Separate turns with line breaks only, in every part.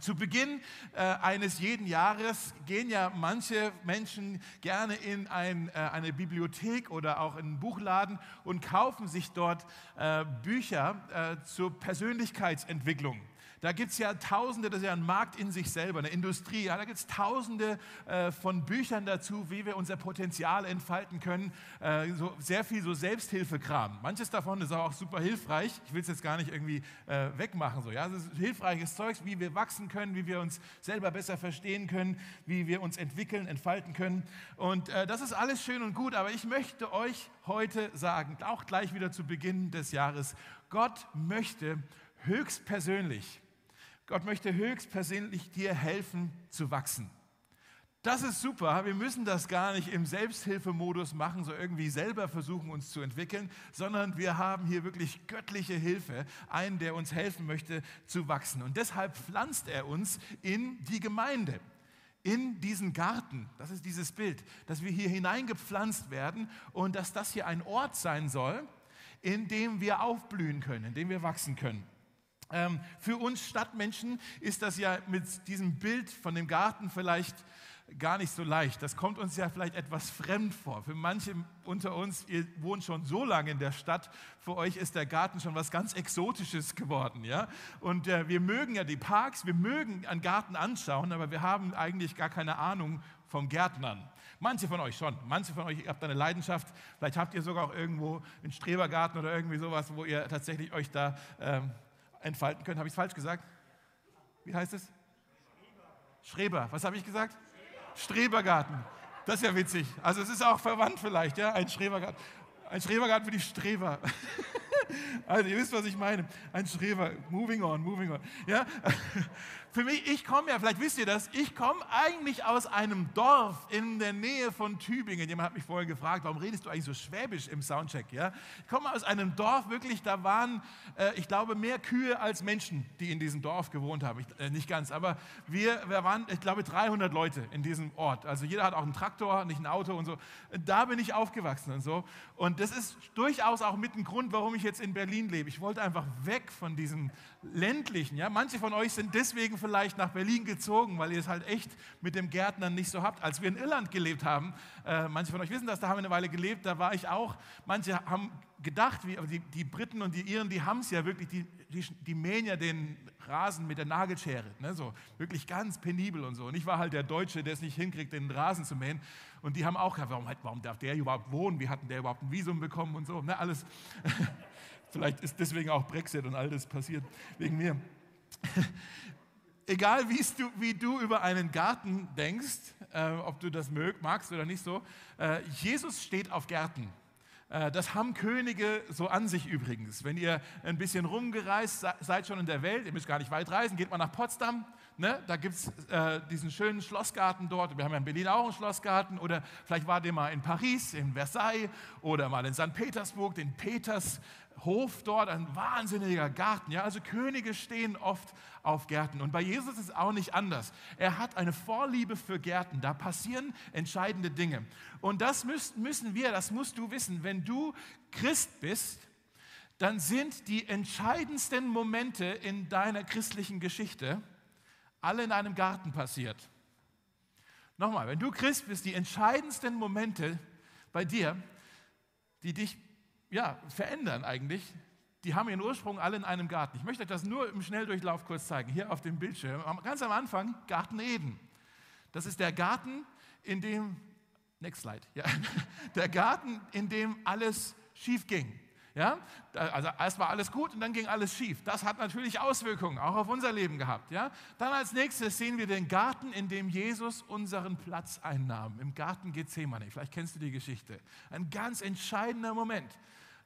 Zu Beginn äh, eines jeden Jahres gehen ja manche Menschen gerne in ein, äh, eine Bibliothek oder auch in einen Buchladen und kaufen sich dort äh, Bücher äh, zur Persönlichkeitsentwicklung. Da gibt es ja Tausende, das ist ja ein Markt in sich selber, eine Industrie. Ja, da gibt es Tausende äh, von Büchern dazu, wie wir unser Potenzial entfalten können. Äh, so, sehr viel so Selbsthilfekram. Manches davon ist auch super hilfreich. Ich will es jetzt gar nicht irgendwie äh, wegmachen. So, ja? Das ist hilfreiches Zeug, wie wir wachsen können, wie wir uns selber besser verstehen können, wie wir uns entwickeln, entfalten können. Und äh, das ist alles schön und gut, aber ich möchte euch heute sagen, auch gleich wieder zu Beginn des Jahres, Gott möchte höchstpersönlich Gott möchte höchstpersönlich dir helfen zu wachsen. Das ist super. Wir müssen das gar nicht im Selbsthilfemodus machen, so irgendwie selber versuchen, uns zu entwickeln, sondern wir haben hier wirklich göttliche Hilfe, einen, der uns helfen möchte zu wachsen. Und deshalb pflanzt er uns in die Gemeinde, in diesen Garten. Das ist dieses Bild, dass wir hier hineingepflanzt werden und dass das hier ein Ort sein soll, in dem wir aufblühen können, in dem wir wachsen können. Ähm, für uns Stadtmenschen ist das ja mit diesem Bild von dem Garten vielleicht gar nicht so leicht. Das kommt uns ja vielleicht etwas fremd vor. Für manche unter uns, ihr wohnt schon so lange in der Stadt, für euch ist der Garten schon was ganz Exotisches geworden. Ja? Und äh, wir mögen ja die Parks, wir mögen einen Garten anschauen, aber wir haben eigentlich gar keine Ahnung vom Gärtnern. Manche von euch schon. Manche von euch habt eine Leidenschaft. Vielleicht habt ihr sogar auch irgendwo einen Strebergarten oder irgendwie sowas, wo ihr tatsächlich euch da ähm, entfalten können. Habe ich es falsch gesagt? Wie heißt es? Schreber. Was habe ich gesagt? Strebergarten. Das ist ja witzig. Also es ist auch verwandt vielleicht, ja, ein Schrebergarten. Ein Schrebergarten für die Streber. Also ihr wisst, was ich meine. Ein Schreber. Moving on, moving on. Ja? Für mich, ich komme ja, vielleicht wisst ihr das, ich komme eigentlich aus einem Dorf in der Nähe von Tübingen. Jemand hat mich vorher gefragt, warum redest du eigentlich so schwäbisch im Soundcheck? Ja? Ich komme aus einem Dorf, wirklich, da waren, äh, ich glaube, mehr Kühe als Menschen, die in diesem Dorf gewohnt haben. Ich, äh, nicht ganz, aber wir, wir waren, ich glaube, 300 Leute in diesem Ort. Also jeder hat auch einen Traktor, nicht ein Auto und so. Da bin ich aufgewachsen und so. Und das ist durchaus auch mit ein Grund, warum ich jetzt in Berlin lebe. Ich wollte einfach weg von diesem ländlichen. Ja? Manche von euch sind deswegen vielleicht nach Berlin gezogen, weil ihr es halt echt mit dem Gärtnern nicht so habt. Als wir in Irland gelebt haben, äh, manche von euch wissen das, da haben wir eine Weile gelebt, da war ich auch. Manche haben gedacht, wie, die, die Briten und die Iren, die haben es ja wirklich, die, die, die, mähen ja den Rasen mit der Nagelschere, ne, so wirklich ganz penibel und so. Und ich war halt der Deutsche, der es nicht hinkriegt, den Rasen zu mähen. Und die haben auch gesagt, warum, warum darf der überhaupt wohnen? Wie hat denn der überhaupt ein Visum bekommen und so? Ne, alles. Vielleicht ist deswegen auch Brexit und all das passiert wegen mir. Egal du, wie du über einen Garten denkst, äh, ob du das mög, magst oder nicht so, äh, Jesus steht auf Gärten. Äh, das haben Könige so an sich übrigens. Wenn ihr ein bisschen rumgereist seid schon in der Welt, ihr müsst gar nicht weit reisen, geht mal nach Potsdam, ne? da gibt es äh, diesen schönen Schlossgarten dort. Wir haben ja in Berlin auch einen Schlossgarten. Oder vielleicht wart ihr mal in Paris, in Versailles oder mal in St. Petersburg, den Peters, Hof dort, ein wahnsinniger Garten. Ja? Also Könige stehen oft auf Gärten. Und bei Jesus ist es auch nicht anders. Er hat eine Vorliebe für Gärten. Da passieren entscheidende Dinge. Und das müssen wir, das musst du wissen. Wenn du Christ bist, dann sind die entscheidendsten Momente in deiner christlichen Geschichte alle in einem Garten passiert. Nochmal, wenn du Christ bist, die entscheidendsten Momente bei dir, die dich ja, verändern eigentlich, die haben ihren Ursprung alle in einem Garten. Ich möchte euch das nur im Schnelldurchlauf kurz zeigen, hier auf dem Bildschirm. Ganz am Anfang, Garten Eden. Das ist der Garten, in dem, next slide, ja, der Garten, in dem alles schief ging. Ja? Also erst war alles gut und dann ging alles schief. Das hat natürlich Auswirkungen, auch auf unser Leben gehabt. Ja? Dann als nächstes sehen wir den Garten, in dem Jesus unseren Platz einnahm. Im Garten Gethsemane. Vielleicht kennst du die Geschichte. Ein ganz entscheidender Moment.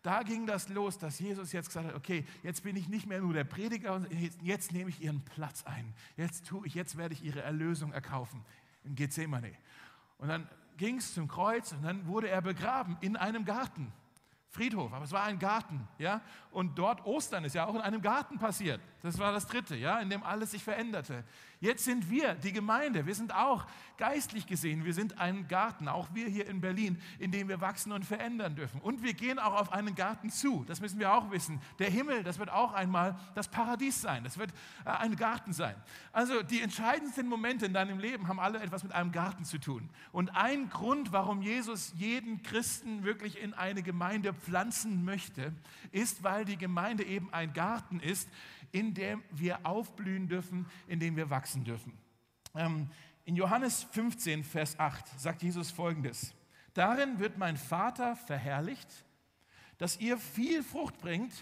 Da ging das los, dass Jesus jetzt gesagt hat, okay, jetzt bin ich nicht mehr nur der Prediger, jetzt, nehme ich ihren Platz ein. Jetzt tue ich, jetzt werde ich ihre Erlösung erkaufen in Gethsemane. Und dann ging es zum Kreuz und dann wurde er begraben in einem Garten Friedhof, aber es war ein Garten, ja. Und dort Ostern ist ja auch in einem Garten passiert. Das war das Dritte, ja, in dem alles sich veränderte. Jetzt sind wir, die Gemeinde, wir sind auch geistlich gesehen, wir sind ein Garten, auch wir hier in Berlin, in dem wir wachsen und verändern dürfen. Und wir gehen auch auf einen Garten zu, das müssen wir auch wissen. Der Himmel, das wird auch einmal das Paradies sein, das wird äh, ein Garten sein. Also die entscheidendsten Momente in deinem Leben haben alle etwas mit einem Garten zu tun. Und ein Grund, warum Jesus jeden Christen wirklich in eine Gemeinde pflanzen möchte, ist, weil die Gemeinde eben ein Garten ist, in dem wir aufblühen dürfen, in dem wir wachsen dürfen. Ähm, in Johannes 15, Vers 8 sagt Jesus folgendes. Darin wird mein Vater verherrlicht, dass ihr viel Frucht bringt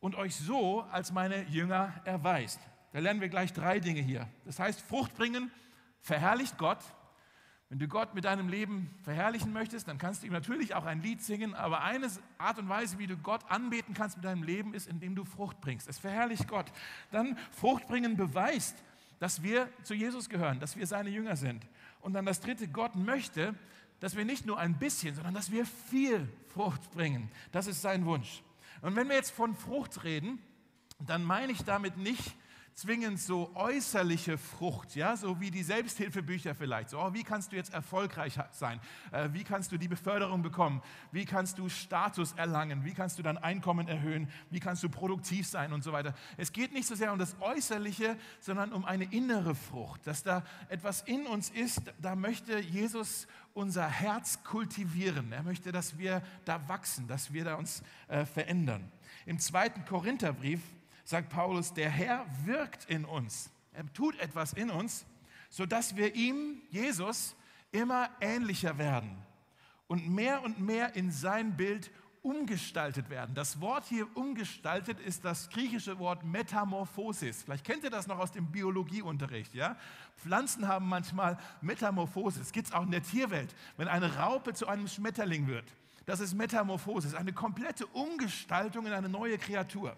und euch so als meine Jünger erweist. Da lernen wir gleich drei Dinge hier. Das heißt, Frucht bringen verherrlicht Gott. Wenn du Gott mit deinem Leben verherrlichen möchtest, dann kannst du ihm natürlich auch ein Lied singen, aber eine Art und Weise, wie du Gott anbeten kannst mit deinem Leben, ist, indem du Frucht bringst. Es verherrlicht Gott. Dann Frucht bringen beweist, dass wir zu Jesus gehören, dass wir seine Jünger sind. Und dann das dritte, Gott möchte, dass wir nicht nur ein bisschen, sondern dass wir viel Frucht bringen. Das ist sein Wunsch. Und wenn wir jetzt von Frucht reden, dann meine ich damit nicht, zwingend so äußerliche Frucht, ja, so wie die Selbsthilfebücher vielleicht. So, oh, wie kannst du jetzt erfolgreich sein? Äh, wie kannst du die Beförderung bekommen? Wie kannst du Status erlangen? Wie kannst du dein Einkommen erhöhen? Wie kannst du produktiv sein und so weiter? Es geht nicht so sehr um das Äußerliche, sondern um eine innere Frucht, dass da etwas in uns ist, da möchte Jesus unser Herz kultivieren. Er möchte, dass wir da wachsen, dass wir da uns äh, verändern. Im zweiten Korintherbrief sagt Paulus, der Herr wirkt in uns. Er tut etwas in uns, sodass wir ihm, Jesus, immer ähnlicher werden und mehr und mehr in sein Bild umgestaltet werden. Das Wort hier umgestaltet ist das griechische Wort Metamorphosis. Vielleicht kennt ihr das noch aus dem Biologieunterricht. Ja? Pflanzen haben manchmal Metamorphosis. Gibt es auch in der Tierwelt. Wenn eine Raupe zu einem Schmetterling wird, das ist Metamorphosis, eine komplette Umgestaltung in eine neue Kreatur.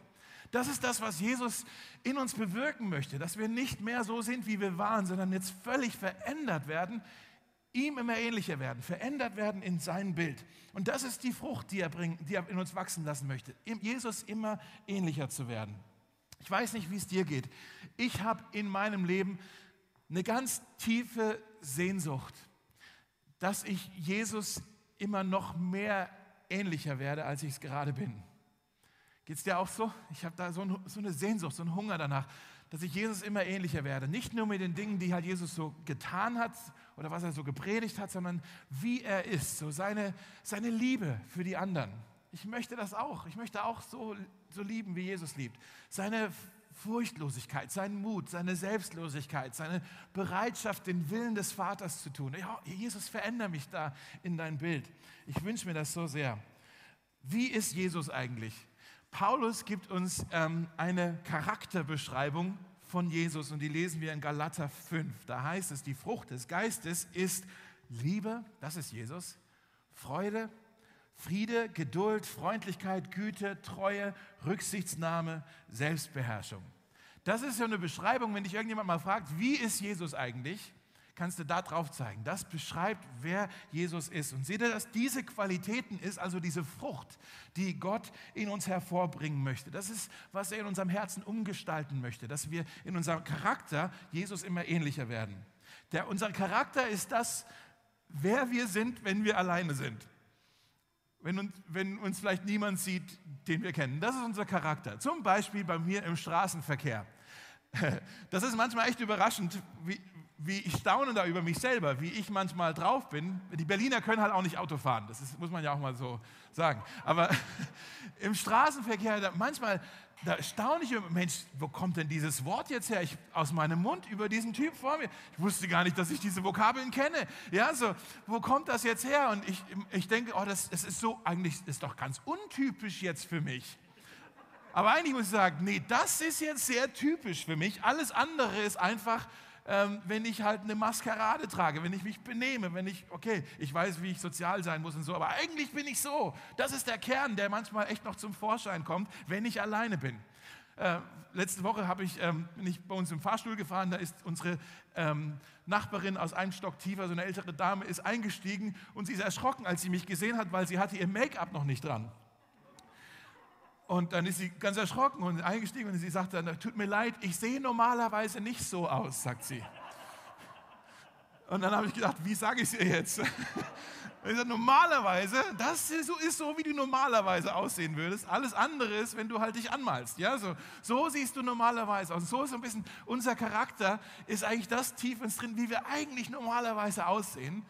Das ist das, was Jesus in uns bewirken möchte, dass wir nicht mehr so sind, wie wir waren, sondern jetzt völlig verändert werden, ihm immer ähnlicher werden, verändert werden in sein Bild. Und das ist die Frucht, die er, bringt, die er in uns wachsen lassen möchte, Jesus immer ähnlicher zu werden. Ich weiß nicht, wie es dir geht. Ich habe in meinem Leben eine ganz tiefe Sehnsucht, dass ich Jesus immer noch mehr ähnlicher werde, als ich es gerade bin. Geht es dir auch so? Ich habe da so, ein, so, eine Sehnsucht, so einen Hunger danach, dass ich Jesus immer ähnlicher werde. Nicht nur mit den Dingen, die halt Jesus so getan hat oder was er so gepredigt hat, sondern wie er ist, so seine, seine Liebe für die anderen. Ich möchte das auch. Ich möchte auch so, so lieben, wie Jesus liebt. Seine Furchtlosigkeit, seinen Mut, seine Selbstlosigkeit, seine Bereitschaft, den Willen des Vaters zu tun. Ja, Jesus, verändere mich da in dein Bild. Ich wünsche mir das so sehr. Wie ist Jesus eigentlich? Paulus gibt uns ähm, eine Charakterbeschreibung von Jesus und die lesen wir in Galater 5. Da heißt es, die Frucht des Geistes ist Liebe, das ist Jesus, Freude, Friede, Geduld, Freundlichkeit, Güte, Treue, Rücksichtsnahme, Selbstbeherrschung. Das ist ja eine Beschreibung, wenn dich irgendjemand mal fragt, wie ist Jesus eigentlich? Kannst du da drauf zeigen. Das beschreibt, wer Jesus ist. Und seht ihr, dass diese Qualitäten ist, also diese Frucht, die Gott in uns hervorbringen möchte. Das ist, was er in unserem Herzen umgestalten möchte, dass wir in unserem Charakter Jesus immer ähnlicher werden. Der, unser Charakter ist das, wer wir sind, wenn wir alleine sind. Wenn uns, wenn uns vielleicht niemand sieht, den wir kennen. Das ist unser Charakter. Zum Beispiel bei mir im Straßenverkehr. Das ist manchmal echt überraschend, wie, wie ich staune da über mich selber, wie ich manchmal drauf bin. Die Berliner können halt auch nicht Auto fahren, das ist, muss man ja auch mal so sagen. Aber im Straßenverkehr, da, manchmal, da staune ich über, Mensch, wo kommt denn dieses Wort jetzt her? Ich, aus meinem Mund über diesen Typ vor mir. Ich wusste gar nicht, dass ich diese Vokabeln kenne. Ja, so, wo kommt das jetzt her? Und ich, ich denke, oh, das, das ist so, eigentlich ist doch ganz untypisch jetzt für mich. Aber eigentlich muss ich sagen, nee, das ist jetzt sehr typisch für mich. Alles andere ist einfach ähm, wenn ich halt eine Maskerade trage, wenn ich mich benehme, wenn ich, okay, ich weiß, wie ich sozial sein muss und so, aber eigentlich bin ich so. Das ist der Kern, der manchmal echt noch zum Vorschein kommt, wenn ich alleine bin. Äh, letzte Woche ich, ähm, bin ich bei uns im Fahrstuhl gefahren, da ist unsere ähm, Nachbarin aus einem Stock tiefer, so eine ältere Dame, ist eingestiegen und sie ist erschrocken, als sie mich gesehen hat, weil sie hatte ihr Make-up noch nicht dran. Und dann ist sie ganz erschrocken und eingestiegen und sie sagt dann, tut mir leid, ich sehe normalerweise nicht so aus, sagt sie. Und dann habe ich gedacht, wie sage ich es ihr jetzt? Ich sage, normalerweise, das ist so, ist so, wie du normalerweise aussehen würdest. Alles andere ist, wenn du halt dich anmalst. Ja, so, so siehst du normalerweise aus. So ist ein bisschen unser Charakter, ist eigentlich das tief ins drin, wie wir eigentlich normalerweise aussehen.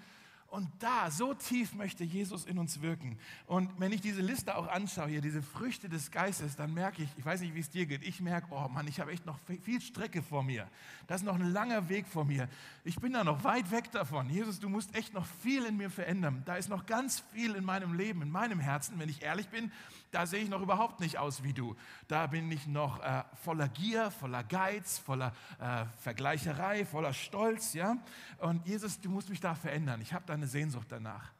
Und da, so tief möchte Jesus in uns wirken. Und wenn ich diese Liste auch anschaue, hier diese Früchte des Geistes, dann merke ich, ich weiß nicht, wie es dir geht, ich merke, oh Mann, ich habe echt noch viel Strecke vor mir. Da ist noch ein langer Weg vor mir. Ich bin da noch weit weg davon. Jesus, du musst echt noch viel in mir verändern. Da ist noch ganz viel in meinem Leben, in meinem Herzen, wenn ich ehrlich bin da sehe ich noch überhaupt nicht aus wie du. Da bin ich noch äh, voller Gier, voller Geiz, voller äh, Vergleicherei, voller Stolz. Ja? Und Jesus, du musst mich da verändern. Ich habe da eine Sehnsucht danach.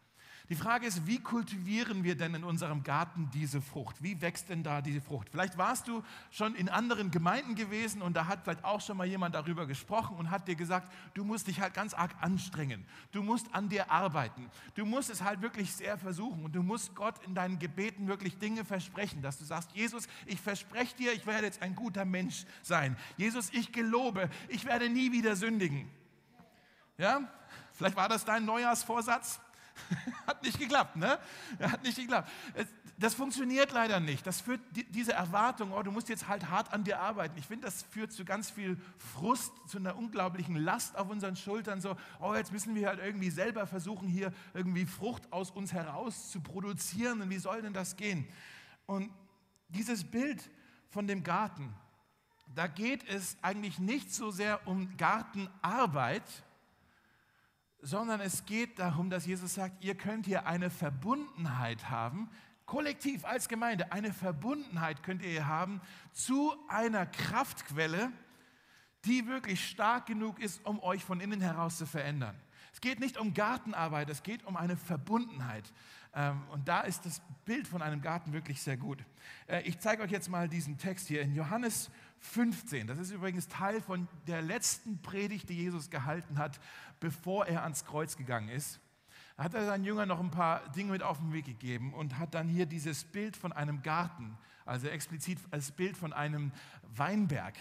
Die Frage ist, wie kultivieren wir denn in unserem Garten diese Frucht? Wie wächst denn da diese Frucht? Vielleicht warst du schon in anderen Gemeinden gewesen und da hat vielleicht auch schon mal jemand darüber gesprochen und hat dir gesagt, du musst dich halt ganz arg anstrengen. Du musst an dir arbeiten. Du musst es halt wirklich sehr versuchen und du musst Gott in deinen Gebeten wirklich Dinge versprechen, dass du sagst, Jesus, ich verspreche dir, ich werde jetzt ein guter Mensch sein. Jesus, ich gelobe, ich werde nie wieder sündigen. Ja? Vielleicht war das dein Neujahrsvorsatz. Hat nicht geklappt, ne? Hat nicht geklappt. Das funktioniert leider nicht. Das führt diese Erwartung, oh, du musst jetzt halt hart an dir arbeiten. Ich finde, das führt zu ganz viel Frust, zu einer unglaublichen Last auf unseren Schultern. So, oh, jetzt müssen wir halt irgendwie selber versuchen, hier irgendwie Frucht aus uns heraus zu produzieren. Und wie soll denn das gehen? Und dieses Bild von dem Garten, da geht es eigentlich nicht so sehr um Gartenarbeit, sondern es geht darum, dass Jesus sagt, ihr könnt hier eine Verbundenheit haben, kollektiv als Gemeinde, eine Verbundenheit könnt ihr hier haben zu einer Kraftquelle, die wirklich stark genug ist, um euch von innen heraus zu verändern. Es geht nicht um Gartenarbeit, es geht um eine Verbundenheit. Ähm, und da ist das Bild von einem Garten wirklich sehr gut. Äh, ich zeige euch jetzt mal diesen Text hier in Johannes 15. Das ist übrigens Teil von der letzten Predigt, die Jesus gehalten hat, bevor er ans Kreuz gegangen ist. Hat er seinen Jüngern noch ein paar Dinge mit auf den Weg gegeben und hat dann hier dieses Bild von einem Garten, also explizit als Bild von einem Weinberg,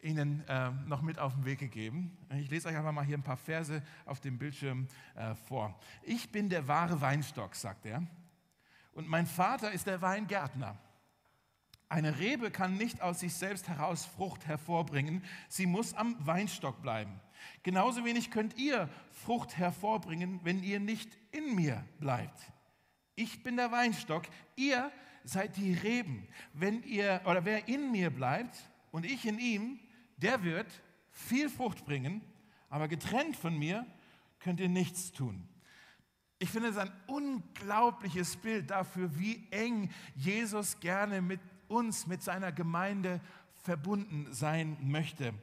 ihnen äh, noch mit auf den Weg gegeben. Ich lese euch einfach mal hier ein paar Verse auf dem Bildschirm äh, vor. Ich bin der wahre Weinstock, sagt er, und mein Vater ist der Weingärtner. Eine Rebe kann nicht aus sich selbst heraus Frucht hervorbringen, sie muss am Weinstock bleiben. Genauso wenig könnt ihr Frucht hervorbringen, wenn ihr nicht in mir bleibt. Ich bin der Weinstock, ihr seid die Reben. Wenn ihr oder wer in mir bleibt und ich in ihm, der wird viel Frucht bringen, aber getrennt von mir könnt ihr nichts tun. Ich finde es ein unglaubliches Bild dafür, wie eng Jesus gerne mit uns, mit seiner Gemeinde verbunden sein möchte.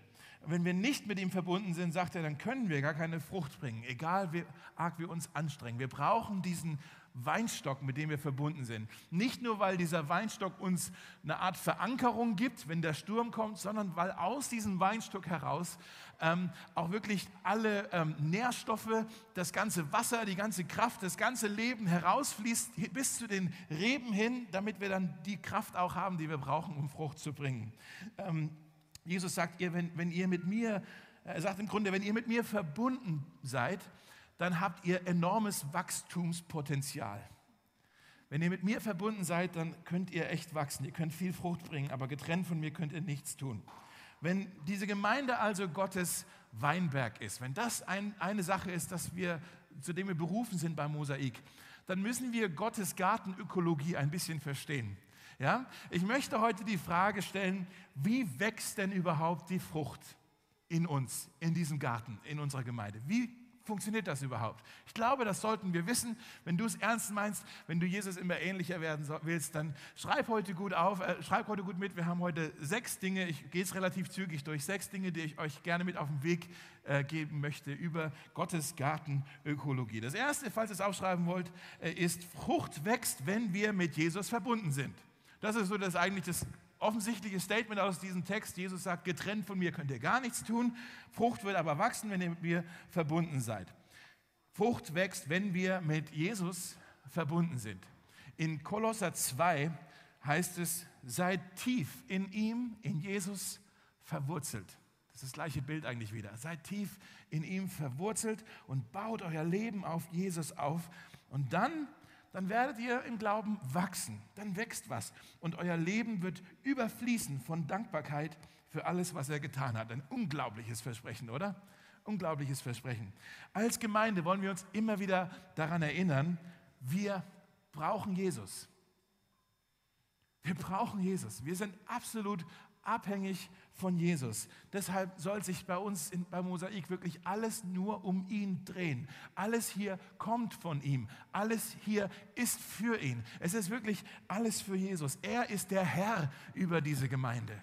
Wenn wir nicht mit ihm verbunden sind, sagt er, dann können wir gar keine Frucht bringen, egal wie arg wir uns anstrengen. Wir brauchen diesen Weinstock, mit dem wir verbunden sind. Nicht nur, weil dieser Weinstock uns eine Art Verankerung gibt, wenn der Sturm kommt, sondern weil aus diesem Weinstock heraus ähm, auch wirklich alle ähm, Nährstoffe, das ganze Wasser, die ganze Kraft, das ganze Leben herausfließt bis zu den Reben hin, damit wir dann die Kraft auch haben, die wir brauchen, um Frucht zu bringen. Ähm, Jesus sagt ihr, wenn, wenn ihr mit mir, er sagt im Grunde, wenn ihr mit mir verbunden seid, dann habt ihr enormes Wachstumspotenzial. Wenn ihr mit mir verbunden seid, dann könnt ihr echt wachsen. Ihr könnt viel Frucht bringen, aber getrennt von mir könnt ihr nichts tun. Wenn diese Gemeinde also Gottes Weinberg ist, wenn das ein, eine Sache ist, dass wir, zu dem wir berufen sind beim Mosaik, dann müssen wir Gottes Gartenökologie ein bisschen verstehen. Ja? Ich möchte heute die Frage stellen, wie wächst denn überhaupt die Frucht in uns, in diesem Garten, in unserer Gemeinde? Wie funktioniert das überhaupt? Ich glaube, das sollten wir wissen. Wenn du es ernst meinst, wenn du Jesus immer ähnlicher werden willst, dann schreib heute gut auf, äh, schreib heute gut mit. Wir haben heute sechs Dinge, ich gehe es relativ zügig durch, sechs Dinge, die ich euch gerne mit auf den Weg äh, geben möchte über Gottes Gartenökologie. Das erste, falls ihr es aufschreiben wollt, äh, ist, Frucht wächst, wenn wir mit Jesus verbunden sind. Das ist so das eigentlich das offensichtliche Statement aus diesem Text. Jesus sagt, getrennt von mir könnt ihr gar nichts tun. Frucht wird aber wachsen, wenn ihr mit mir verbunden seid. Frucht wächst, wenn wir mit Jesus verbunden sind. In Kolosser 2 heißt es, seid tief in ihm, in Jesus verwurzelt. Das ist das gleiche Bild eigentlich wieder. Seid tief in ihm verwurzelt und baut euer Leben auf Jesus auf. Und dann, dann werdet ihr im Glauben wachsen. Dann wächst was. Und euer Leben wird überfließen von Dankbarkeit für alles, was er getan hat. Ein unglaubliches Versprechen, oder? Unglaubliches Versprechen. Als Gemeinde wollen wir uns immer wieder daran erinnern, wir brauchen Jesus. Wir brauchen Jesus. Wir sind absolut abhängig von Jesus. Deshalb soll sich bei uns in, bei Mosaik wirklich alles nur um ihn drehen. Alles hier kommt von ihm. Alles hier ist für ihn. Es ist wirklich alles für Jesus. Er ist der Herr über diese Gemeinde.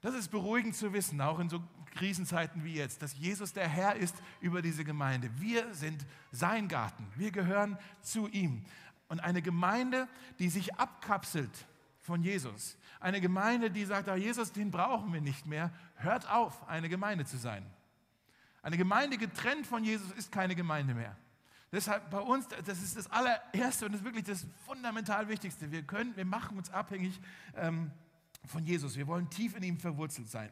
Das ist beruhigend zu wissen, auch in so Krisenzeiten wie jetzt, dass Jesus der Herr ist über diese Gemeinde. Wir sind sein Garten. Wir gehören zu ihm. Und eine Gemeinde, die sich abkapselt von Jesus. Eine Gemeinde, die sagt, ah, Jesus, den brauchen wir nicht mehr, hört auf, eine Gemeinde zu sein. Eine Gemeinde getrennt von Jesus ist keine Gemeinde mehr. Deshalb bei uns, das ist das allererste und das ist wirklich das fundamental Wichtigste. Wir können, wir machen uns abhängig ähm, von Jesus. Wir wollen tief in ihm verwurzelt sein.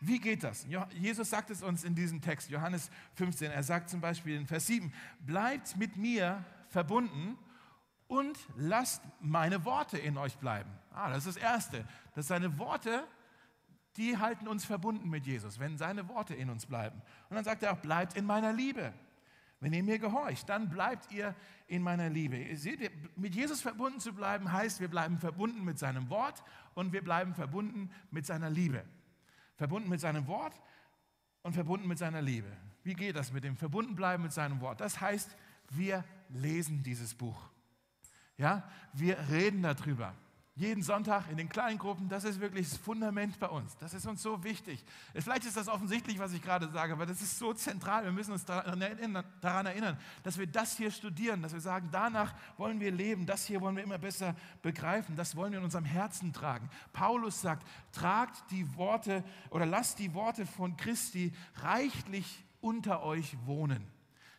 Wie geht das? Jesus sagt es uns in diesem Text, Johannes 15. Er sagt zum Beispiel in Vers 7, bleibt mit mir verbunden und lasst meine Worte in euch bleiben. Ah, das ist das Erste. Dass seine Worte, die halten uns verbunden mit Jesus, wenn seine Worte in uns bleiben. Und dann sagt er auch, bleibt in meiner Liebe. Wenn ihr mir gehorcht, dann bleibt ihr in meiner Liebe. Ihr seht, mit Jesus verbunden zu bleiben heißt, wir bleiben verbunden mit seinem Wort und wir bleiben verbunden mit seiner Liebe. Verbunden mit seinem Wort und verbunden mit seiner Liebe. Wie geht das mit dem Verbundenbleiben mit seinem Wort? Das heißt, wir lesen dieses Buch. Ja, wir reden darüber. Jeden Sonntag in den kleinen Gruppen, das ist wirklich das Fundament bei uns. Das ist uns so wichtig. Vielleicht ist das offensichtlich, was ich gerade sage, aber das ist so zentral. Wir müssen uns daran erinnern, daran erinnern, dass wir das hier studieren, dass wir sagen, danach wollen wir leben, das hier wollen wir immer besser begreifen, das wollen wir in unserem Herzen tragen. Paulus sagt, tragt die Worte oder lasst die Worte von Christi reichlich unter euch wohnen.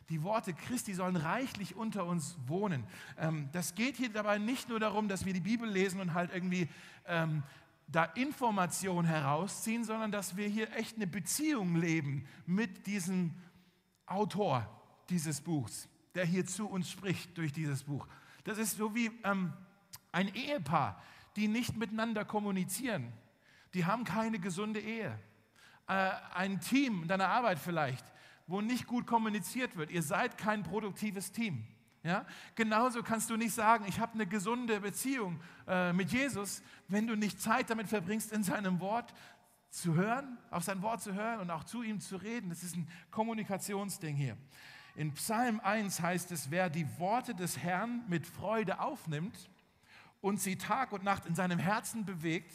Die Worte Christi sollen reichlich unter uns wohnen. Ähm, das geht hier dabei nicht nur darum, dass wir die Bibel lesen und halt irgendwie ähm, da Informationen herausziehen, sondern dass wir hier echt eine Beziehung leben mit diesem Autor dieses Buchs, der hier zu uns spricht durch dieses Buch. Das ist so wie ähm, ein Ehepaar, die nicht miteinander kommunizieren. Die haben keine gesunde Ehe. Äh, ein Team in deiner Arbeit vielleicht, wo nicht gut kommuniziert wird. Ihr seid kein produktives Team. Ja? Genauso kannst du nicht sagen, ich habe eine gesunde Beziehung äh, mit Jesus, wenn du nicht Zeit damit verbringst, in seinem Wort zu hören, auf sein Wort zu hören und auch zu ihm zu reden. Das ist ein Kommunikationsding hier. In Psalm 1 heißt es, wer die Worte des Herrn mit Freude aufnimmt und sie Tag und Nacht in seinem Herzen bewegt,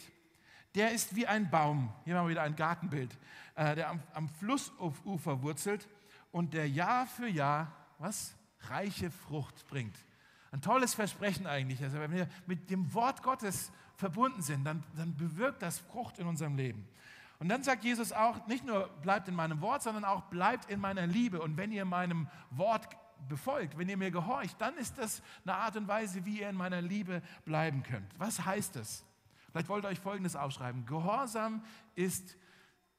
der ist wie ein Baum, hier haben wir wieder ein Gartenbild, äh, der am, am Flussufer wurzelt und der Jahr für Jahr, was? Reiche Frucht bringt. Ein tolles Versprechen eigentlich. Also wenn wir mit dem Wort Gottes verbunden sind, dann, dann bewirkt das Frucht in unserem Leben. Und dann sagt Jesus auch, nicht nur bleibt in meinem Wort, sondern auch bleibt in meiner Liebe. Und wenn ihr meinem Wort befolgt, wenn ihr mir gehorcht, dann ist das eine Art und Weise, wie ihr in meiner Liebe bleiben könnt. Was heißt das? Vielleicht wollt ihr euch Folgendes aufschreiben. Gehorsam ist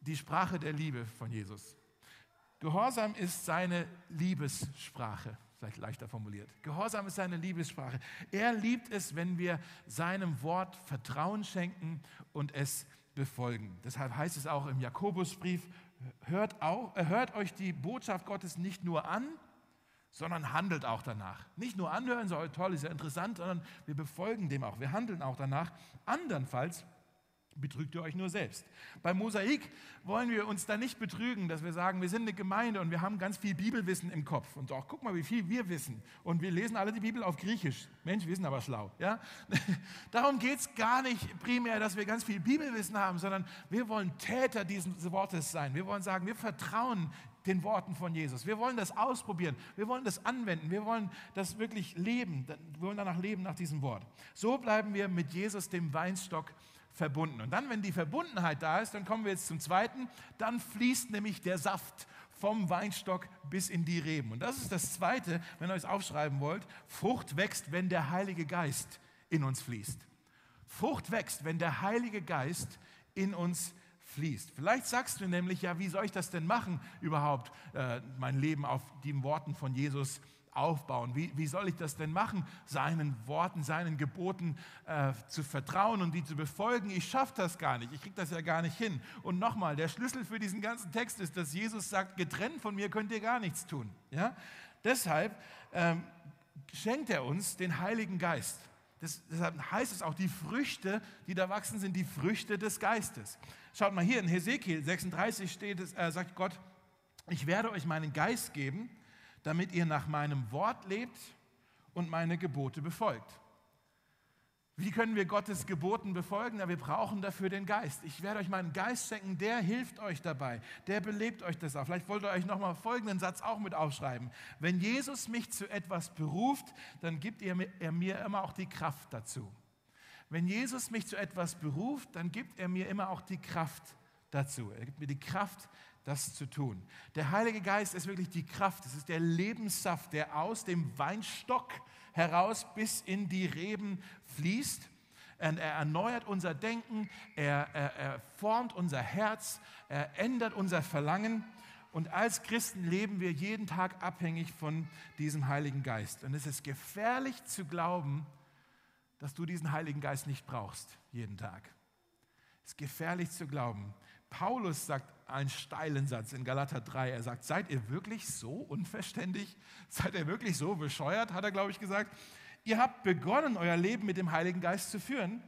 die Sprache der Liebe von Jesus. Gehorsam ist seine Liebessprache, vielleicht leichter formuliert. Gehorsam ist seine Liebessprache. Er liebt es, wenn wir seinem Wort Vertrauen schenken und es befolgen. Deshalb heißt es auch im Jakobusbrief, hört, auch, hört euch die Botschaft Gottes nicht nur an, sondern handelt auch danach. Nicht nur anhören, so toll, ist ja interessant, sondern wir befolgen dem auch. Wir handeln auch danach. Andernfalls betrügt ihr euch nur selbst. Bei Mosaik wollen wir uns da nicht betrügen, dass wir sagen, wir sind eine Gemeinde und wir haben ganz viel Bibelwissen im Kopf. Und auch guck mal, wie viel wir wissen. Und wir lesen alle die Bibel auf Griechisch. Mensch, wir sind aber schlau. Ja? Darum geht es gar nicht primär, dass wir ganz viel Bibelwissen haben, sondern wir wollen Täter dieses Wortes sein. Wir wollen sagen, wir vertrauen den Worten von Jesus. Wir wollen das ausprobieren. Wir wollen das anwenden. Wir wollen das wirklich leben. Wir wollen danach leben nach diesem Wort. So bleiben wir mit Jesus, dem Weinstock, verbunden. Und dann, wenn die Verbundenheit da ist, dann kommen wir jetzt zum zweiten, dann fließt nämlich der Saft vom Weinstock bis in die Reben. Und das ist das zweite, wenn ihr es aufschreiben wollt. Frucht wächst, wenn der Heilige Geist in uns fließt. Frucht wächst, wenn der Heilige Geist in uns fließt. Vielleicht sagst du nämlich, ja, wie soll ich das denn machen, überhaupt äh, mein Leben auf den Worten von Jesus aufbauen? Wie, wie soll ich das denn machen, seinen Worten, seinen Geboten äh, zu vertrauen und die zu befolgen? Ich schaffe das gar nicht, ich kriege das ja gar nicht hin. Und nochmal, der Schlüssel für diesen ganzen Text ist, dass Jesus sagt, getrennt von mir könnt ihr gar nichts tun. Ja? Deshalb ähm, schenkt er uns den Heiligen Geist. Das, deshalb heißt es auch, die Früchte, die da wachsen, sind die Früchte des Geistes. Schaut mal hier in Hesekiel 36 steht es, äh, sagt Gott, ich werde euch meinen Geist geben, damit ihr nach meinem Wort lebt und meine Gebote befolgt. Wie können wir Gottes Geboten befolgen? Ja, wir brauchen dafür den Geist. Ich werde euch meinen Geist schenken, der hilft euch dabei, der belebt euch das auch. Vielleicht wollt ihr euch nochmal folgenden Satz auch mit aufschreiben. Wenn Jesus mich zu etwas beruft, dann gibt er mir immer auch die Kraft dazu. Wenn Jesus mich zu etwas beruft, dann gibt er mir immer auch die Kraft dazu. Er gibt mir die Kraft, das zu tun. Der Heilige Geist ist wirklich die Kraft, es ist der Lebenssaft, der aus dem Weinstock heraus bis in die Reben fließt. Und er erneuert unser Denken, er, er, er formt unser Herz, er ändert unser Verlangen. Und als Christen leben wir jeden Tag abhängig von diesem Heiligen Geist. Und es ist gefährlich zu glauben, dass du diesen Heiligen Geist nicht brauchst, jeden Tag. Es ist gefährlich zu glauben. Paulus sagt einen steilen Satz in Galater 3. Er sagt, seid ihr wirklich so unverständlich? Seid ihr wirklich so bescheuert, hat er, glaube ich, gesagt. Ihr habt begonnen, euer Leben mit dem Heiligen Geist zu führen.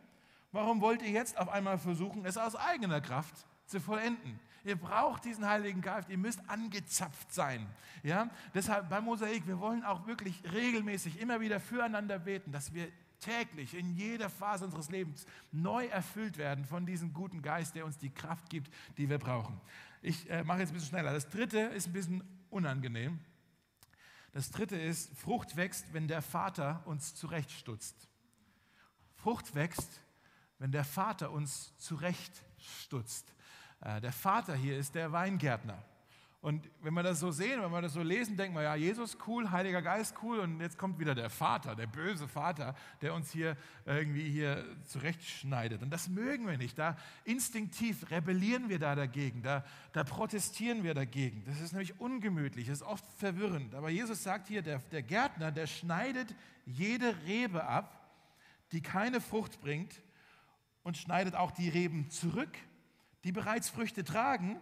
Warum wollt ihr jetzt auf einmal versuchen, es aus eigener Kraft zu vollenden? Ihr braucht diesen Heiligen Geist, ihr müsst angezapft sein. Ja? Deshalb bei Mosaik, wir wollen auch wirklich regelmäßig immer wieder füreinander beten, dass wir täglich in jeder Phase unseres Lebens neu erfüllt werden von diesem guten Geist, der uns die Kraft gibt, die wir brauchen. Ich äh, mache jetzt ein bisschen schneller. Das dritte ist ein bisschen unangenehm. Das dritte ist, Frucht wächst, wenn der Vater uns zurechtstutzt. Frucht wächst, wenn der Vater uns zurechtstutzt. Äh, der Vater hier ist der Weingärtner. Und wenn wir das so sehen, wenn wir das so lesen, denken wir, ja, Jesus cool, Heiliger Geist cool und jetzt kommt wieder der Vater, der böse Vater, der uns hier irgendwie hier zurechtschneidet. Und das mögen wir nicht. Da instinktiv rebellieren wir da dagegen, da, da protestieren wir dagegen. Das ist nämlich ungemütlich, das ist oft verwirrend. Aber Jesus sagt hier, der, der Gärtner, der schneidet jede Rebe ab, die keine Frucht bringt und schneidet auch die Reben zurück, die bereits Früchte tragen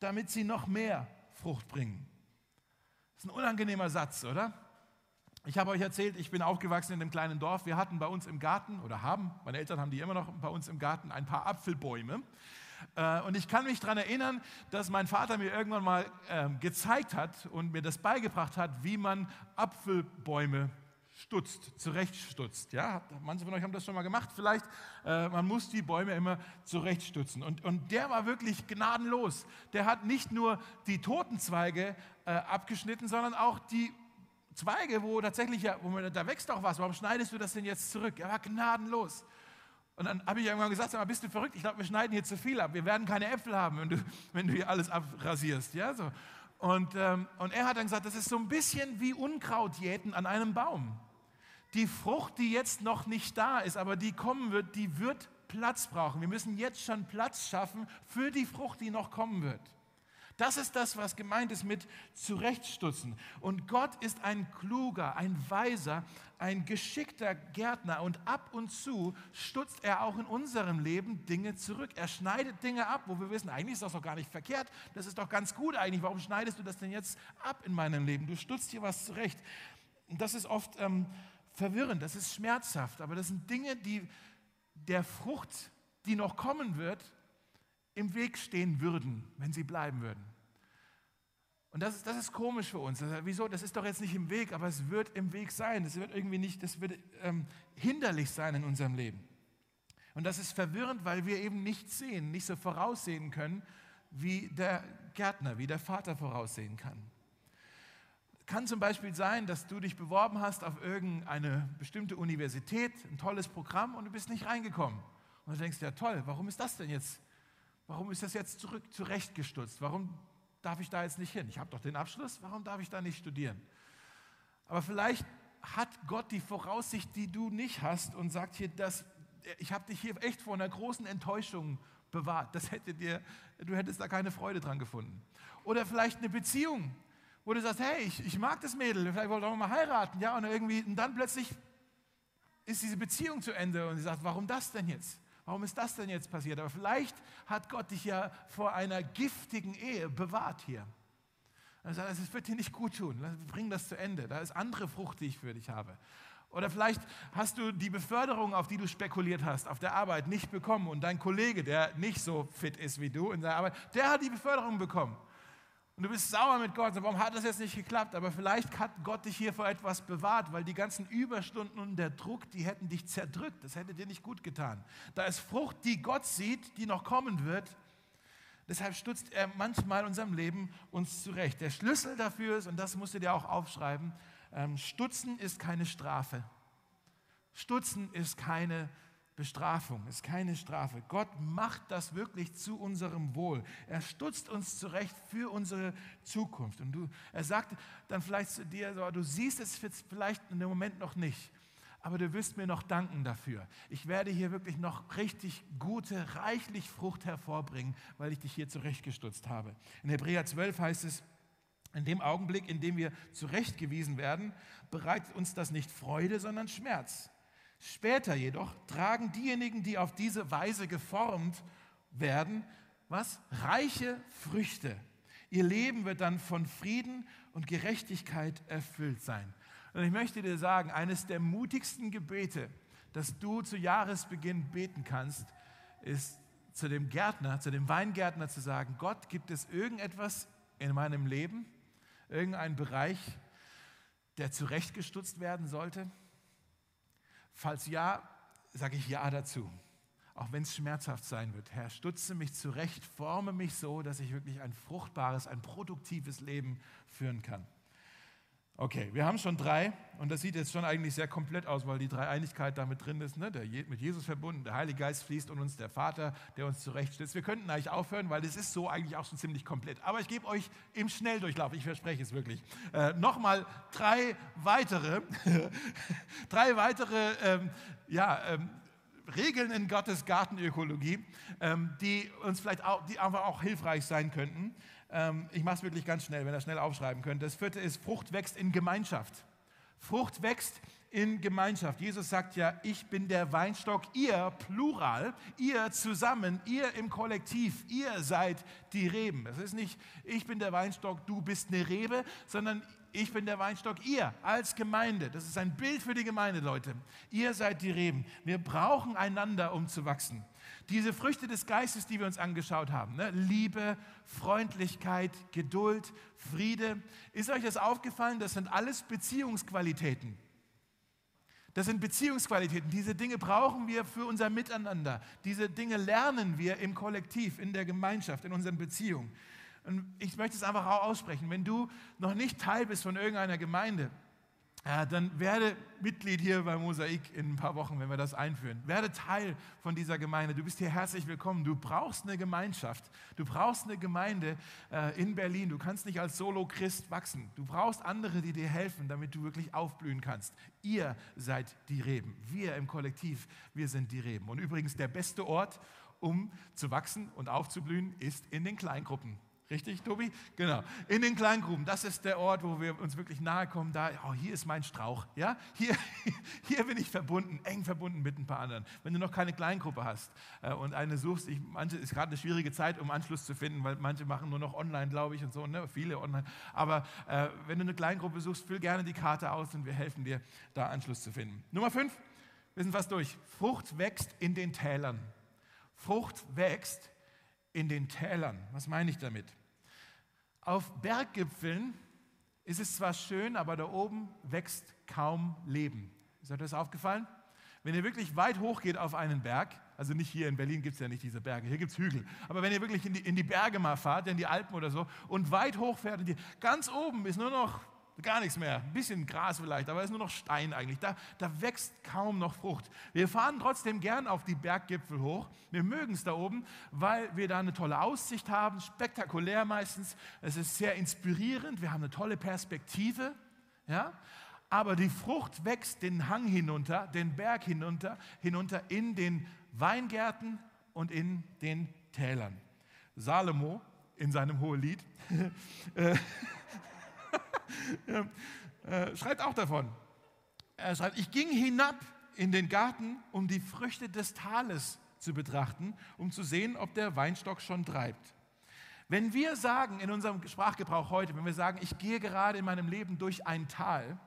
damit sie noch mehr Frucht bringen. Das ist ein unangenehmer Satz, oder? Ich habe euch erzählt, ich bin aufgewachsen in einem kleinen Dorf. Wir hatten bei uns im Garten, oder haben, meine Eltern haben die immer noch bei uns im Garten, ein paar Apfelbäume. Äh, und ich kann mich daran erinnern, dass mein Vater mir irgendwann mal ähm, gezeigt hat und mir das beigebracht hat, wie man Apfelbäume stutzt, zurechtstutzt. Ja, manche von euch haben das schon mal gemacht. Vielleicht, äh, man muss die Bäume immer zurechtstutzen. Und, und der war wirklich gnadenlos. Der hat nicht nur die toten Zweige äh, abgeschnitten, sondern auch die Zweige, wo tatsächlich, ja, wo man, da wächst auch was. Warum schneidest du das denn jetzt zurück? Er war gnadenlos. Und dann habe ich irgendwann gesagt, sag mal, bist du verrückt? Ich glaube, wir schneiden hier zu viel ab. Wir werden keine Äpfel haben, wenn du, wenn du hier alles abrasierst. Ja, so. Und, ähm, und er hat dann gesagt, das ist so ein bisschen wie Unkrautjäten an einem Baum die Frucht, die jetzt noch nicht da ist, aber die kommen wird, die wird Platz brauchen. Wir müssen jetzt schon Platz schaffen für die Frucht, die noch kommen wird. Das ist das, was gemeint ist mit zurechtstutzen. Und Gott ist ein kluger, ein weiser, ein geschickter Gärtner. Und ab und zu stutzt er auch in unserem Leben Dinge zurück. Er schneidet Dinge ab, wo wir wissen, eigentlich ist das doch gar nicht verkehrt. Das ist doch ganz gut eigentlich. Warum schneidest du das denn jetzt ab in meinem Leben? Du stutzt hier was zurecht. Das ist oft ähm, verwirrend, das ist schmerzhaft, aber das sind Dinge, die der Frucht, die noch kommen wird, im Weg stehen würden, wenn sie bleiben würden. Und das ist, das ist komisch für uns. Das, wieso? Das ist doch jetzt nicht im Weg, aber es wird im Weg sein. Das wird irgendwie nicht, das wird ähm, hinderlich sein in unserem Leben. Und das ist verwirrend, weil wir eben nicht sehen, nicht so voraussehen können, wie der Gärtner, wie der Vater voraussehen kann kann zum Beispiel sein, dass du dich beworben hast auf irgendeine bestimmte Universität, ein tolles Programm und du bist nicht reingekommen. Und du denkst, ja toll, warum ist das denn jetzt? Warum ist das jetzt zurück zurechtgestutzt? Warum darf ich da jetzt nicht hin? Ich habe doch den Abschluss, warum darf ich da nicht studieren? Aber vielleicht hat Gott die Voraussicht, die du nicht hast und sagt hier, dass ich habe dich hier echt vor einer großen Enttäuschung bewahrt. Das hätte dir, du hättest da keine Freude dran gefunden. Oder vielleicht eine Beziehung, wo du sagst, hey, ich, ich mag das Mädel, vielleicht wollen wir mal heiraten, ja, und irgendwie, und dann plötzlich ist diese Beziehung zu Ende und sie sagt, warum das denn jetzt? Warum ist das denn jetzt passiert? Aber vielleicht hat Gott dich ja vor einer giftigen Ehe bewahrt hier. Er sagt, es wird dir nicht gut tun. Bring das zu Ende. Da ist andere Frucht, die ich für dich habe. Oder vielleicht hast du die Beförderung, auf die du spekuliert hast, auf der Arbeit nicht bekommen und dein Kollege, der nicht so fit ist wie du in seiner Arbeit, der hat die Beförderung bekommen. Und du bist sauer mit Gott. Warum hat das jetzt nicht geklappt? Aber vielleicht hat Gott dich hier vor etwas bewahrt, weil die ganzen Überstunden und der Druck, die hätten dich zerdrückt. Das hätte dir nicht gut getan. Da ist Frucht, die Gott sieht, die noch kommen wird. Deshalb stutzt er manchmal unserem Leben uns zurecht. Der Schlüssel dafür ist, und das musst du dir auch aufschreiben, ähm, Stutzen ist keine Strafe. Stutzen ist keine Strafe. Bestrafung, ist keine Strafe. Gott macht das wirklich zu unserem Wohl. Er stutzt uns zurecht für unsere Zukunft. Und du, er sagt dann vielleicht zu dir, du siehst es vielleicht in dem Moment noch nicht, aber du wirst mir noch danken dafür. Ich werde hier wirklich noch richtig gute, reichlich Frucht hervorbringen, weil ich dich hier zurechtgestutzt habe. In Hebräer 12 heißt es, in dem Augenblick, in dem wir zurechtgewiesen werden, bereitet uns das nicht Freude, sondern Schmerz. Später jedoch tragen diejenigen, die auf diese Weise geformt werden, was? Reiche Früchte. Ihr Leben wird dann von Frieden und Gerechtigkeit erfüllt sein. Und ich möchte dir sagen, eines der mutigsten Gebete, das du zu Jahresbeginn beten kannst, ist zu dem Gärtner, zu dem Weingärtner zu sagen, Gott, gibt es irgendetwas in meinem Leben, irgendeinen Bereich, der zurechtgestutzt werden sollte? Falls ja, sage ich ja dazu. Auch wenn es schmerzhaft sein wird. Herr, stutze mich zurecht, forme mich so, dass ich wirklich ein fruchtbares, ein produktives Leben führen kann. Okay, wir haben schon drei und das sieht jetzt schon eigentlich sehr komplett aus, weil die Dreieinigkeit da mit drin ist, ne? der mit Jesus verbunden, der Heilige Geist fließt und uns der Vater, der uns zurechtstützt. Wir könnten eigentlich aufhören, weil das ist so eigentlich auch schon ziemlich komplett. Aber ich gebe euch im Schnelldurchlauf, ich verspreche es wirklich, äh, nochmal drei weitere, drei weitere ähm, ja, ähm, Regeln in Gottes Gartenökologie, ähm, die uns vielleicht auch, die einfach auch hilfreich sein könnten. Ähm, ich mache es wirklich ganz schnell, wenn ihr schnell aufschreiben könnt. Das vierte ist, Frucht wächst in Gemeinschaft. Frucht wächst in Gemeinschaft. Jesus sagt ja, ich bin der Weinstock, ihr plural, ihr zusammen, ihr im Kollektiv, ihr seid die Reben. Es ist nicht, ich bin der Weinstock, du bist eine Rebe, sondern ich bin der Weinstock, ihr als Gemeinde. Das ist ein Bild für die Gemeinde, Leute. Ihr seid die Reben. Wir brauchen einander, um zu wachsen. Diese Früchte des Geistes, die wir uns angeschaut haben, ne? Liebe, Freundlichkeit, Geduld, Friede, ist euch das aufgefallen? Das sind alles Beziehungsqualitäten. Das sind Beziehungsqualitäten. Diese Dinge brauchen wir für unser Miteinander. Diese Dinge lernen wir im Kollektiv, in der Gemeinschaft, in unseren Beziehungen. Und ich möchte es einfach auch aussprechen. Wenn du noch nicht Teil bist von irgendeiner Gemeinde, dann werde Mitglied hier bei Mosaik in ein paar Wochen, wenn wir das einführen. Werde Teil von dieser Gemeinde. Du bist hier herzlich willkommen. Du brauchst eine Gemeinschaft. Du brauchst eine Gemeinde äh, in Berlin. Du kannst nicht als Solo-Christ wachsen. Du brauchst andere, die dir helfen, damit du wirklich aufblühen kannst. Ihr seid die Reben. Wir im Kollektiv, wir sind die Reben. Und übrigens, der beste Ort, um zu wachsen und aufzublühen, ist in den Kleingruppen. Richtig, Tobi? Genau. In den Kleingruben, das ist der Ort, wo wir uns wirklich nahe kommen. Da, oh, hier ist mein Strauch. Ja? Hier, hier bin ich verbunden, eng verbunden mit ein paar anderen. Wenn du noch keine Kleingruppe hast äh, und eine suchst, ich, manche ist gerade eine schwierige Zeit, um Anschluss zu finden, weil manche machen nur noch online, glaube ich, und so, ne? viele online. Aber äh, wenn du eine Kleingruppe suchst, füll gerne die Karte aus und wir helfen dir, da Anschluss zu finden. Nummer fünf, wir sind fast durch. Frucht wächst in den Tälern. Frucht wächst in den Tälern. Was meine ich damit? Auf Berggipfeln ist es zwar schön, aber da oben wächst kaum Leben. Ist euch das aufgefallen? Wenn ihr wirklich weit hoch geht auf einen Berg, also nicht hier in Berlin gibt es ja nicht diese Berge, hier gibt es Hügel, aber wenn ihr wirklich in die, in die Berge mal fahrt, in die Alpen oder so, und weit hoch fährt, und die, ganz oben ist nur noch Gar nichts mehr. Ein bisschen Gras vielleicht, aber es ist nur noch Stein eigentlich. Da, da wächst kaum noch Frucht. Wir fahren trotzdem gern auf die Berggipfel hoch. Wir mögen es da oben, weil wir da eine tolle Aussicht haben, spektakulär meistens. Es ist sehr inspirierend. Wir haben eine tolle Perspektive. Ja? aber die Frucht wächst den Hang hinunter, den Berg hinunter, hinunter in den Weingärten und in den Tälern. Salomo in seinem Hohelied äh, schreibt auch davon. Er schreibt, ich ging hinab in den Garten, um die Früchte des Tales zu betrachten, um zu sehen, ob der Weinstock schon treibt. Wenn wir sagen in unserem Sprachgebrauch heute, wenn wir sagen, ich gehe gerade in meinem Leben durch ein Tal,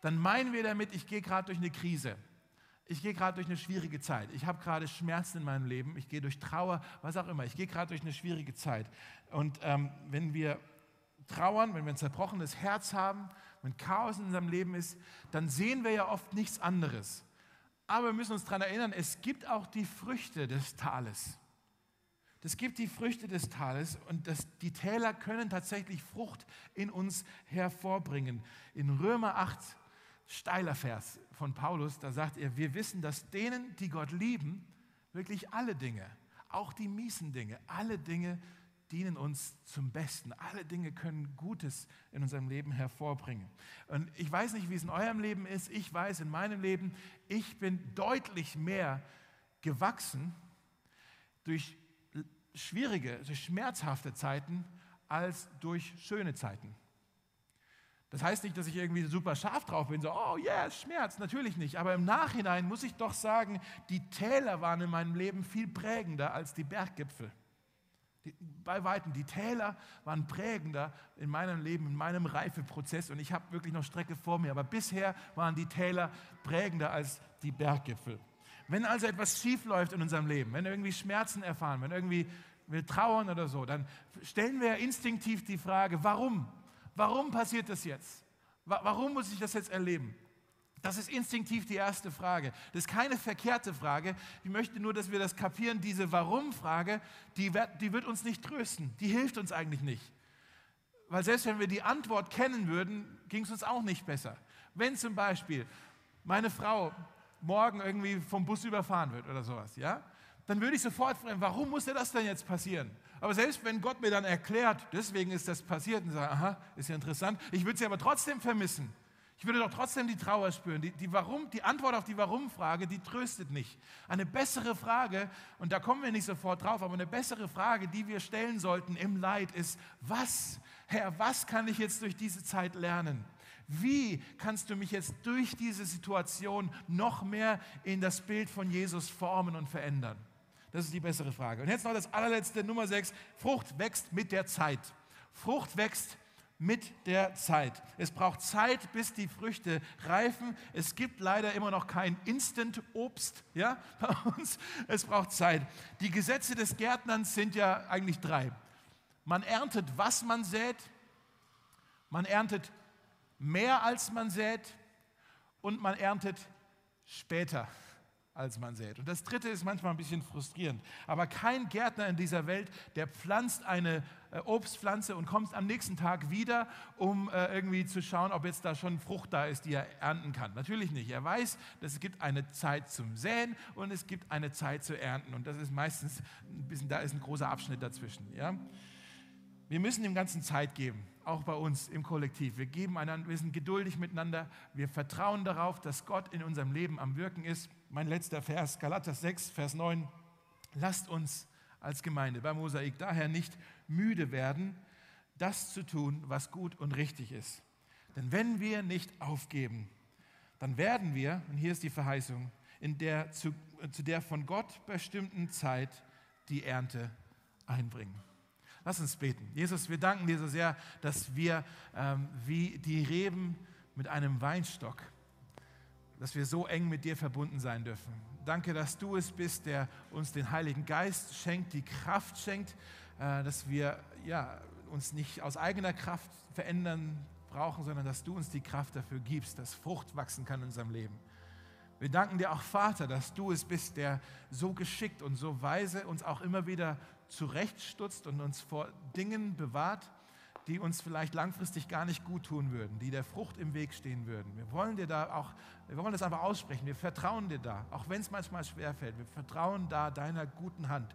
dann meinen wir damit, ich gehe gerade durch eine Krise. Ich gehe gerade durch eine schwierige Zeit. Ich habe gerade Schmerzen in meinem Leben. Ich gehe durch Trauer, was auch immer. Ich gehe gerade durch eine schwierige Zeit. Und ähm, wenn wir trauern, wenn wir ein zerbrochenes Herz haben, wenn Chaos in unserem Leben ist, dann sehen wir ja oft nichts anderes. Aber wir müssen uns daran erinnern, es gibt auch die Früchte des Tales. Es gibt die Früchte des Tales und das, die Täler können tatsächlich Frucht in uns hervorbringen. In Römer 8, steiler Vers von Paulus, da sagt er, wir wissen, dass denen, die Gott lieben, wirklich alle Dinge, auch die miesen Dinge, alle Dinge dienen uns zum Besten. Alle Dinge können Gutes in unserem Leben hervorbringen. Und ich weiß nicht, wie es in eurem Leben ist. Ich weiß in meinem Leben, ich bin deutlich mehr gewachsen durch schwierige, durch schmerzhafte Zeiten als durch schöne Zeiten. Das heißt nicht, dass ich irgendwie super scharf drauf bin, so, oh yeah, Schmerz, natürlich nicht. Aber im Nachhinein muss ich doch sagen, die Täler waren in meinem Leben viel prägender als die Berggipfel. Bei Weitem, die Täler waren prägender in meinem Leben, in meinem Reifeprozess und ich habe wirklich noch Strecke vor mir. Aber bisher waren die Täler prägender als die Berggipfel. Wenn also etwas schief läuft in unserem Leben, wenn wir irgendwie Schmerzen erfahren, wenn irgendwie wir trauern oder so, dann stellen wir instinktiv die Frage, warum? Warum passiert das jetzt? Warum muss ich das jetzt erleben? Das ist instinktiv die erste Frage. Das ist keine verkehrte Frage. Ich möchte nur, dass wir das kapieren. Diese Warum-Frage, die wird, uns nicht trösten. Die hilft uns eigentlich nicht. Weil selbst wenn wir die Antwort kennen würden, ging es uns auch nicht besser. Wenn zum Beispiel meine Frau morgen irgendwie vom Bus überfahren wird oder sowas, ja, dann würde ich sofort fragen, warum muss das denn jetzt passieren? Aber selbst wenn Gott mir dann erklärt, deswegen ist das passiert und sagt, aha, ist ja interessant, ich würde sie aber trotzdem vermissen. Ich würde doch trotzdem die Trauer spüren. Die, die, Warum, die Antwort auf die Warum-Frage, die tröstet nicht. Eine bessere Frage, und da kommen wir nicht sofort drauf, aber eine bessere Frage, die wir stellen sollten im Leid ist, was, Herr, was kann ich jetzt durch diese Zeit lernen? Wie kannst du mich jetzt durch diese Situation noch mehr in das Bild von Jesus formen und verändern? Das ist die bessere Frage. Und jetzt noch das allerletzte, Nummer 6. Frucht wächst mit der Zeit. Frucht wächst mit der Zeit. Es braucht Zeit, bis die Früchte reifen. Es gibt leider immer noch kein Instant-Obst ja, bei uns. Es braucht Zeit. Die Gesetze des Gärtnerns sind ja eigentlich drei. Man erntet, was man sät. Man erntet mehr, als man sät. Und man erntet später als man sät. Und das Dritte ist manchmal ein bisschen frustrierend. Aber kein Gärtner in dieser Welt, der pflanzt eine Obstpflanze und kommt am nächsten Tag wieder, um äh, irgendwie zu schauen, ob jetzt da schon Frucht da ist, die er ernten kann. Natürlich nicht. Er weiß, dass es gibt eine Zeit zum Säen und es gibt eine Zeit zu ernten. Und das ist meistens ein bisschen, da ist ein großer Abschnitt dazwischen. Ja? Wir müssen dem Ganzen Zeit geben, auch bei uns im Kollektiv. Wir geben einander, wir sind geduldig miteinander. Wir vertrauen darauf, dass Gott in unserem Leben am Wirken ist mein letzter Vers, Galater 6, Vers 9. Lasst uns als Gemeinde bei Mosaik daher nicht müde werden, das zu tun, was gut und richtig ist. Denn wenn wir nicht aufgeben, dann werden wir, und hier ist die Verheißung, in der zu, zu der von Gott bestimmten Zeit die Ernte einbringen. Lass uns beten. Jesus, wir danken dir so sehr, dass wir ähm, wie die Reben mit einem Weinstock dass wir so eng mit dir verbunden sein dürfen. Danke, dass du es bist, der uns den Heiligen Geist schenkt, die Kraft schenkt, äh, dass wir ja, uns nicht aus eigener Kraft verändern brauchen, sondern dass du uns die Kraft dafür gibst, dass Frucht wachsen kann in unserem Leben. Wir danken dir auch, Vater, dass du es bist, der so geschickt und so weise uns auch immer wieder zurechtstutzt und uns vor Dingen bewahrt, die uns vielleicht langfristig gar nicht gut tun würden, die der Frucht im Weg stehen würden. Wir wollen dir da auch, wir wollen das einfach aussprechen. Wir vertrauen dir da, auch wenn es manchmal schwerfällt. Wir vertrauen da deiner guten Hand.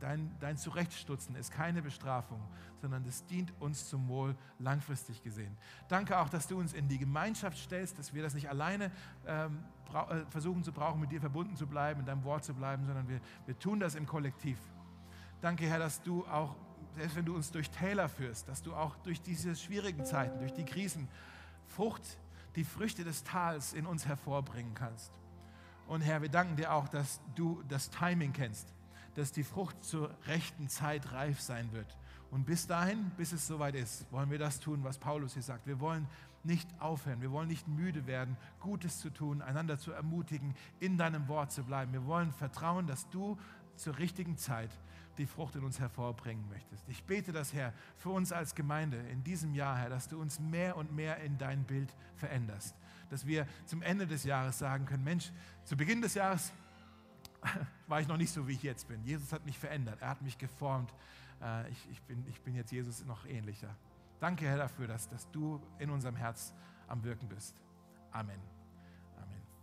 Dein, dein Zurechtstutzen ist keine Bestrafung, sondern es dient uns zum Wohl langfristig gesehen. Danke auch, dass du uns in die Gemeinschaft stellst, dass wir das nicht alleine ähm, äh, versuchen zu brauchen, mit dir verbunden zu bleiben, in deinem Wort zu bleiben, sondern wir, wir tun das im Kollektiv. Danke, Herr, dass du auch selbst wenn du uns durch Täler führst, dass du auch durch diese schwierigen Zeiten, durch die Krisen, Frucht, die Früchte des Tals in uns hervorbringen kannst. Und Herr, wir danken dir auch, dass du das Timing kennst, dass die Frucht zur rechten Zeit reif sein wird. Und bis dahin, bis es soweit ist, wollen wir das tun, was Paulus hier sagt. Wir wollen nicht aufhören, wir wollen nicht müde werden, Gutes zu tun, einander zu ermutigen, in deinem Wort zu bleiben. Wir wollen vertrauen, dass du zur richtigen Zeit die Frucht in uns hervorbringen möchtest. Ich bete das, Herr, für uns als Gemeinde in diesem Jahr, Herr, dass du uns mehr und mehr in dein Bild veränderst. Dass wir zum Ende des Jahres sagen können, Mensch, zu Beginn des Jahres war ich noch nicht so, wie ich jetzt bin. Jesus hat mich verändert, er hat mich geformt. Äh, ich, ich, bin, ich bin jetzt Jesus noch ähnlicher. Danke, Herr, dafür, dass, dass du in unserem Herz am Wirken bist. Amen.